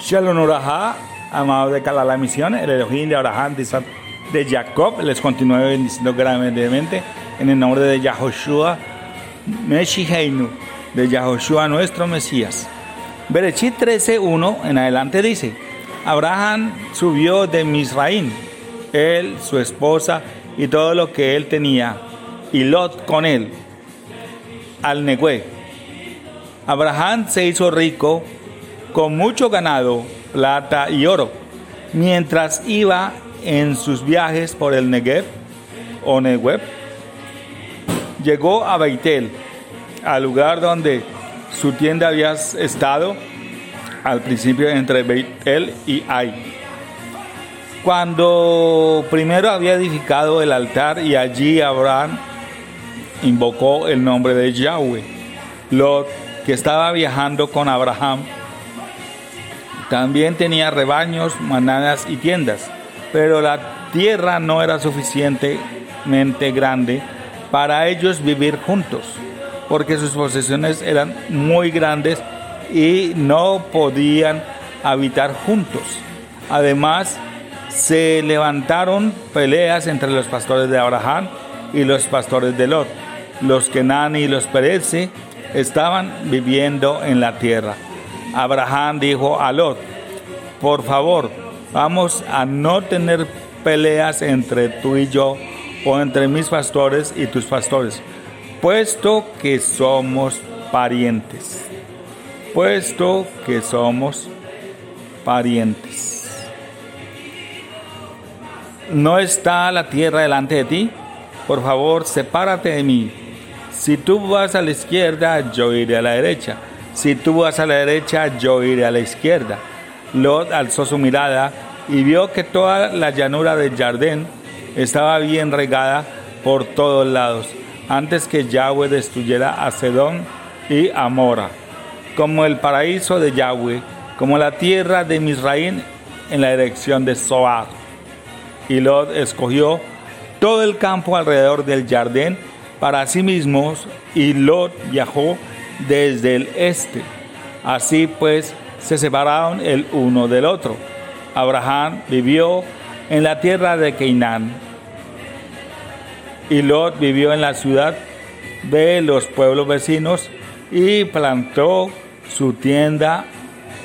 Shalom Uraha, amado de la Misión, el Elohim de Abraham, de, de Jacob, les continúe bendiciendo gravemente en el nombre de Yahoshua Meshiheinu, de Yahoshua nuestro Mesías. Berechit 13.1 en adelante dice, Abraham subió de Misraín, él, su esposa y todo lo que él tenía, y Lot con él, al Negüe. Abraham se hizo rico con mucho ganado, plata y oro, mientras iba en sus viajes por el Negev o Negev. Llegó a Beitel, al lugar donde su tienda había estado al principio entre Beitel y Ai. Cuando primero había edificado el altar y allí Abraham invocó el nombre de Yahweh. Lot, que estaba viajando con Abraham, también tenía rebaños, manadas y tiendas, pero la tierra no era suficientemente grande para ellos vivir juntos, porque sus posesiones eran muy grandes y no podían habitar juntos. Además, se levantaron peleas entre los pastores de Abraham y los pastores de Lot. Los Kenan y los Perezi estaban viviendo en la tierra. Abraham dijo a Lot, por favor, vamos a no tener peleas entre tú y yo o entre mis pastores y tus pastores, puesto que somos parientes puesto que somos parientes. ¿No está la tierra delante de ti? Por favor, sepárate de mí. Si tú vas a la izquierda, yo iré a la derecha. Si tú vas a la derecha, yo iré a la izquierda. Lot alzó su mirada y vio que toda la llanura del jardín estaba bien regada por todos lados, antes que Yahweh destruyera a Sedón y a Mora como el paraíso de Yahweh, como la tierra de Misraín en la dirección de Zoar. Y Lot escogió todo el campo alrededor del jardín para sí mismos y Lot viajó desde el este. Así pues se separaron el uno del otro. Abraham vivió en la tierra de Canaán y Lot vivió en la ciudad de los pueblos vecinos y plantó su tienda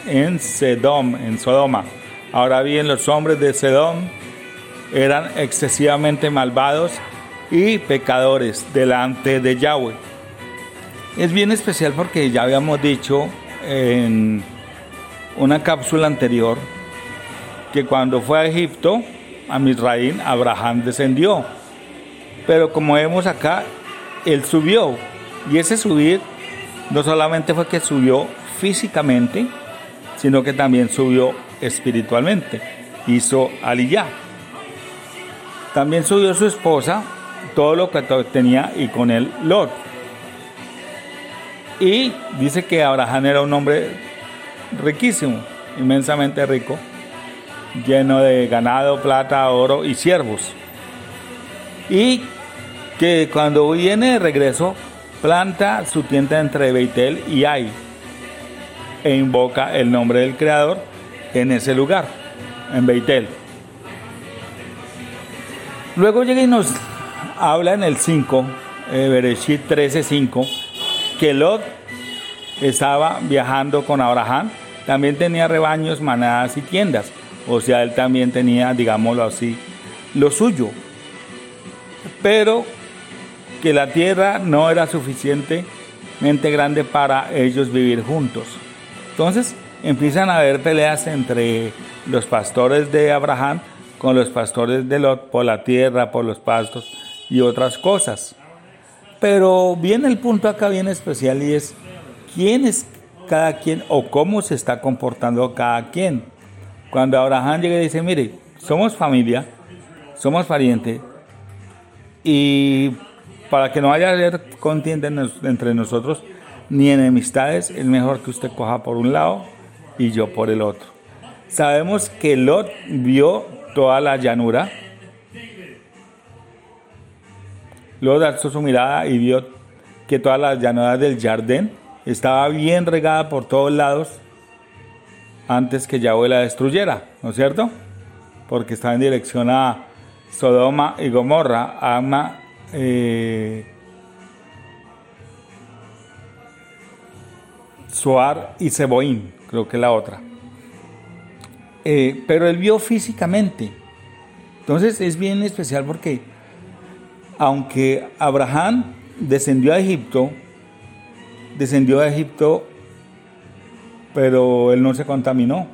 en Sedom, en Sodoma. Ahora bien, los hombres de Sedom eran excesivamente malvados y pecadores delante de Yahweh. Es bien especial porque ya habíamos dicho en una cápsula anterior que cuando fue a Egipto, a Misraín, Abraham descendió. Pero como vemos acá, él subió. Y ese subir no solamente fue que subió físicamente, sino que también subió espiritualmente. Hizo Aliyah. También subió su esposa, todo lo que tenía y con él Lot. Y dice que Abraham era un hombre riquísimo, inmensamente rico, lleno de ganado, plata, oro y siervos. Y que cuando viene de regreso planta su tienda entre Beitel y Ai e invoca el nombre del Creador en ese lugar, en Beitel. Luego llega y nos habla en el 5, eh, Bereshit 13:5, que Lot estaba viajando con Abraham, también tenía rebaños, manadas y tiendas, o sea, él también tenía, digámoslo así, lo suyo. Pero que la tierra no era suficientemente grande para ellos vivir juntos. Entonces empiezan a haber peleas entre los pastores de Abraham con los pastores de Lot por la tierra, por los pastos y otras cosas. Pero viene el punto acá bien especial y es quién es cada quien o cómo se está comportando cada quien. Cuando Abraham llega y dice, mire, somos familia, somos parientes y para que no haya contienda entre nosotros ni enemistades, es mejor que usted coja por un lado y yo por el otro. Sabemos que Lot vio toda la llanura. Lot alzó su mirada y vio que toda la llanura del jardín estaba bien regada por todos lados. antes que Yahweh la destruyera, ¿no es cierto? Porque estaba en dirección a Sodoma y Gomorra, Ama, eh, Suar y Seboín, creo que la otra. Eh, pero él vio físicamente. Entonces es bien especial porque aunque Abraham descendió a Egipto, descendió a Egipto, pero él no se contaminó.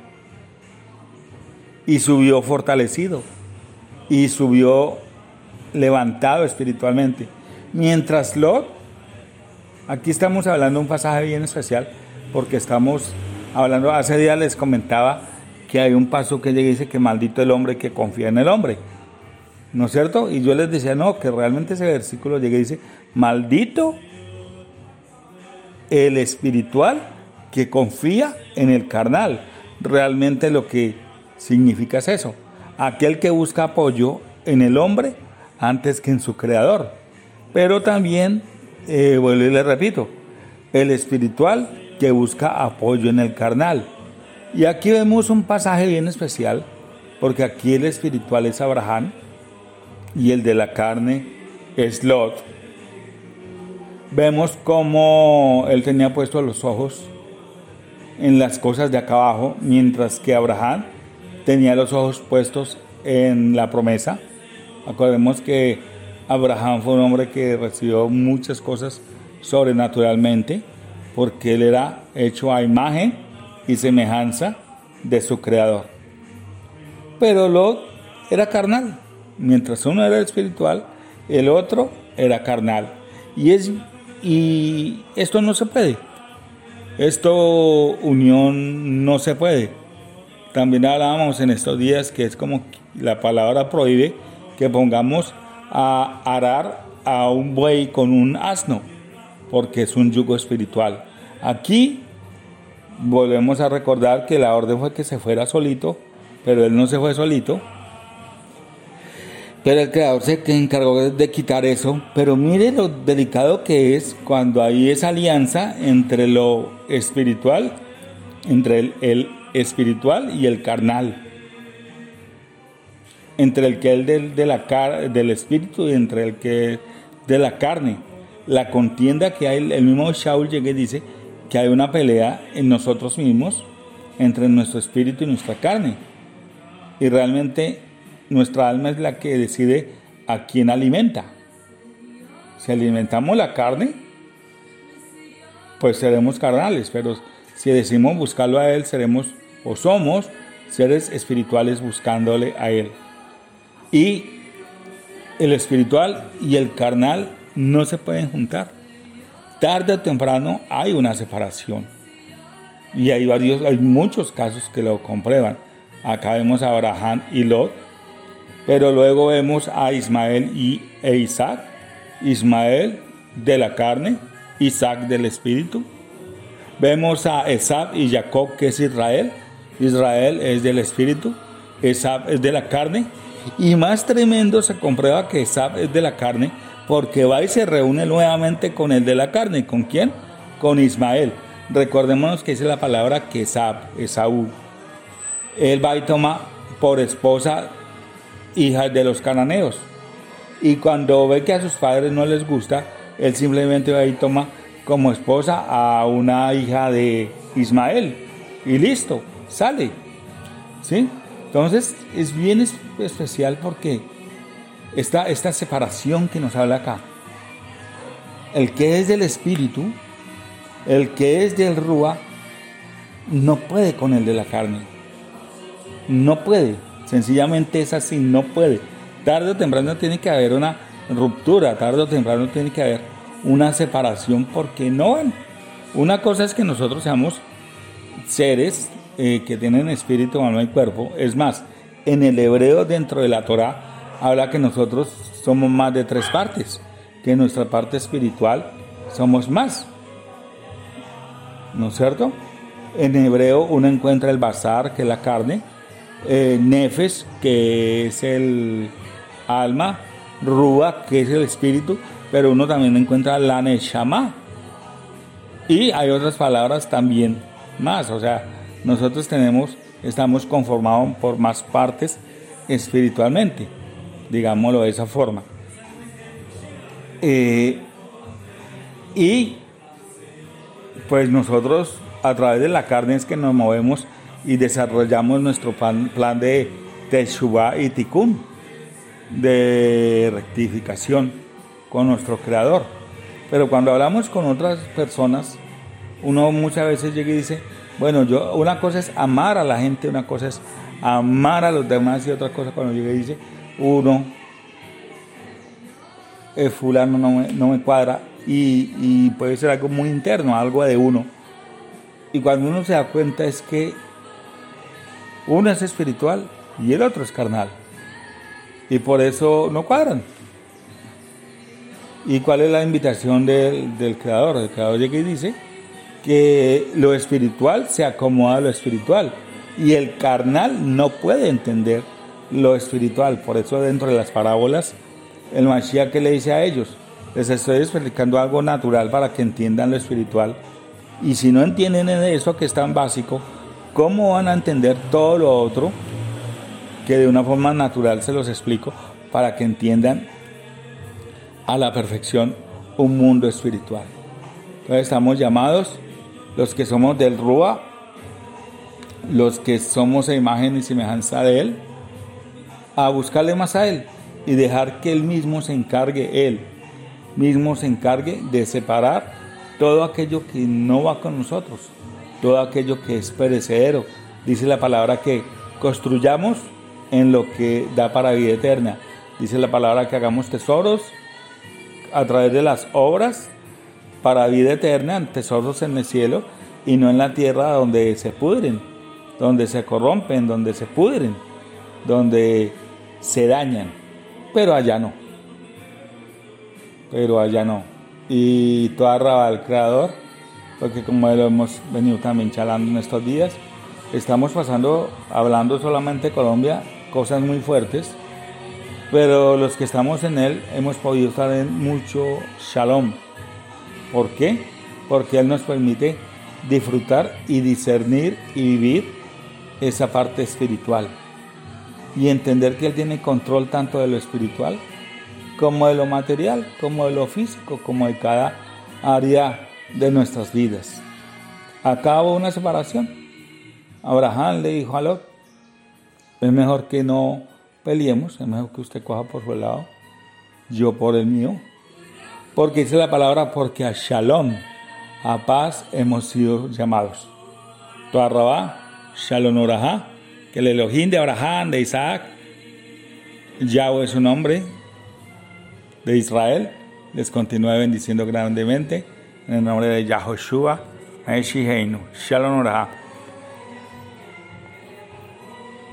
Y subió fortalecido. Y subió levantado espiritualmente. Mientras Lot, aquí estamos hablando de un pasaje bien especial, porque estamos hablando, hace días les comentaba que hay un paso que y dice que maldito el hombre que confía en el hombre. ¿No es cierto? Y yo les decía, no, que realmente ese versículo llega y dice, maldito el espiritual que confía en el carnal. Realmente lo que significa es eso. Aquel que busca apoyo en el hombre antes que en su creador. Pero también, eh, vuelvo y le repito, el espiritual que busca apoyo en el carnal. Y aquí vemos un pasaje bien especial, porque aquí el espiritual es Abraham y el de la carne es Lot. Vemos cómo él tenía puestos los ojos en las cosas de acá abajo, mientras que Abraham tenía los ojos puestos en la promesa. Acordemos que Abraham fue un hombre que recibió muchas cosas sobrenaturalmente, porque él era hecho a imagen y semejanza de su creador. Pero Lot era carnal, mientras uno era espiritual, el otro era carnal. Y, es, y esto no se puede. Esto unión no se puede. También hablábamos en estos días que es como la palabra prohíbe que pongamos a arar a un buey con un asno, porque es un yugo espiritual. Aquí volvemos a recordar que la orden fue que se fuera solito, pero él no se fue solito. Pero el creador se encargó de quitar eso. Pero mire lo delicado que es cuando hay esa alianza entre lo espiritual, entre el, espiritual y el carnal. Entre el que es del, de la, del espíritu y entre el que es de la carne. La contienda que hay, el mismo Shaul llega y dice, que hay una pelea en nosotros mismos entre nuestro espíritu y nuestra carne. Y realmente nuestra alma es la que decide a quién alimenta. Si alimentamos la carne, pues seremos carnales, pero si decimos buscarlo a Él, seremos o somos seres espirituales buscándole a Él. Y el espiritual y el carnal no se pueden juntar tarde o temprano hay una separación. Y hay varios, hay muchos casos que lo comprueban. Acá vemos a Abraham y Lot, pero luego vemos a Ismael y e Isaac. Ismael de la carne, Isaac del espíritu. Vemos a Esab y Jacob, que es Israel. Israel es del espíritu, Esab es de la carne. Y más tremendo se comprueba que Esab es de la carne porque va y se reúne nuevamente con el de la carne. ¿Con quién? Con Ismael. Recordémonos que es la palabra que Esaú. Él va y toma por esposa hija de los cananeos. Y cuando ve que a sus padres no les gusta, él simplemente va y toma como esposa a una hija de Ismael. Y listo, sale. ¿Sí? Entonces es bien especial porque esta, esta separación que nos habla acá. El que es del espíritu, el que es del rúa, no puede con el de la carne. No puede. Sencillamente es así, no puede. Tarde o temprano tiene que haber una ruptura, tarde o temprano tiene que haber una separación porque no Una cosa es que nosotros seamos seres eh, que tienen espíritu, alma y cuerpo. Es más, en el hebreo dentro de la Torah habla que nosotros somos más de tres partes, que en nuestra parte espiritual somos más. ¿No es cierto? En hebreo uno encuentra el bazar, que es la carne, eh, nefes, que es el alma, rúa, que es el espíritu, pero uno también encuentra la neshama. Y hay otras palabras también más, o sea, nosotros tenemos, estamos conformados por más partes espiritualmente, digámoslo de esa forma. Eh, y pues nosotros a través de la carne es que nos movemos y desarrollamos nuestro plan, de Teshuvah y Tikkun, de rectificación con nuestro Creador. Pero cuando hablamos con otras personas, uno muchas veces llega y dice, bueno, yo una cosa es amar a la gente, una cosa es amar a los demás y otra cosa cuando llega y dice, uno, el fulano no me, no me cuadra y, puede ser algo muy interno, algo de uno. Y cuando uno se da cuenta es que uno es espiritual y el otro es carnal. Y por eso no cuadran. ¿Y cuál es la invitación del, creador? El creador llega y dice, que lo espiritual se acomoda a lo espiritual y el carnal no puede entender lo espiritual. Por eso dentro de las parábolas, el Mashiach que le dice a ellos, les estoy explicando algo natural para que entiendan lo espiritual. Y si no entienden eso que es tan básico, ¿cómo van a entender todo lo otro que de una forma natural se los explico para que entiendan a la perfección un mundo espiritual? Entonces estamos llamados los que somos del Rúa, los que somos a imagen y semejanza de Él, a buscarle más a Él y dejar que Él mismo se encargue, Él mismo se encargue de separar todo aquello que no va con nosotros, todo aquello que es perecedero. Dice la palabra que construyamos en lo que da para vida eterna. Dice la palabra que hagamos tesoros a través de las obras para vida eterna, tesoros en el cielo y no en la tierra donde se pudren, donde se corrompen, donde se pudren, donde se dañan. Pero allá no. Pero allá no. Y toda raba del Creador, porque como hemos venido también charlando en estos días, estamos pasando, hablando solamente de Colombia, cosas muy fuertes, pero los que estamos en él hemos podido estar mucho shalom ¿Por qué? Porque Él nos permite disfrutar y discernir y vivir esa parte espiritual. Y entender que Él tiene control tanto de lo espiritual como de lo material, como de lo físico, como de cada área de nuestras vidas. Acabo una separación. Abraham le dijo a Lot, es mejor que no peleemos, es mejor que usted coja por su lado, yo por el mío. Porque dice la palabra, porque a Shalom, a paz, hemos sido llamados. Toarrabá, Shalom Orajá, que el Elohim de Abraham, de Isaac, Yahweh es su nombre, de Israel, les continúe bendiciendo grandemente. En el nombre de Yahoshua, Heinu, Shalom Orajá.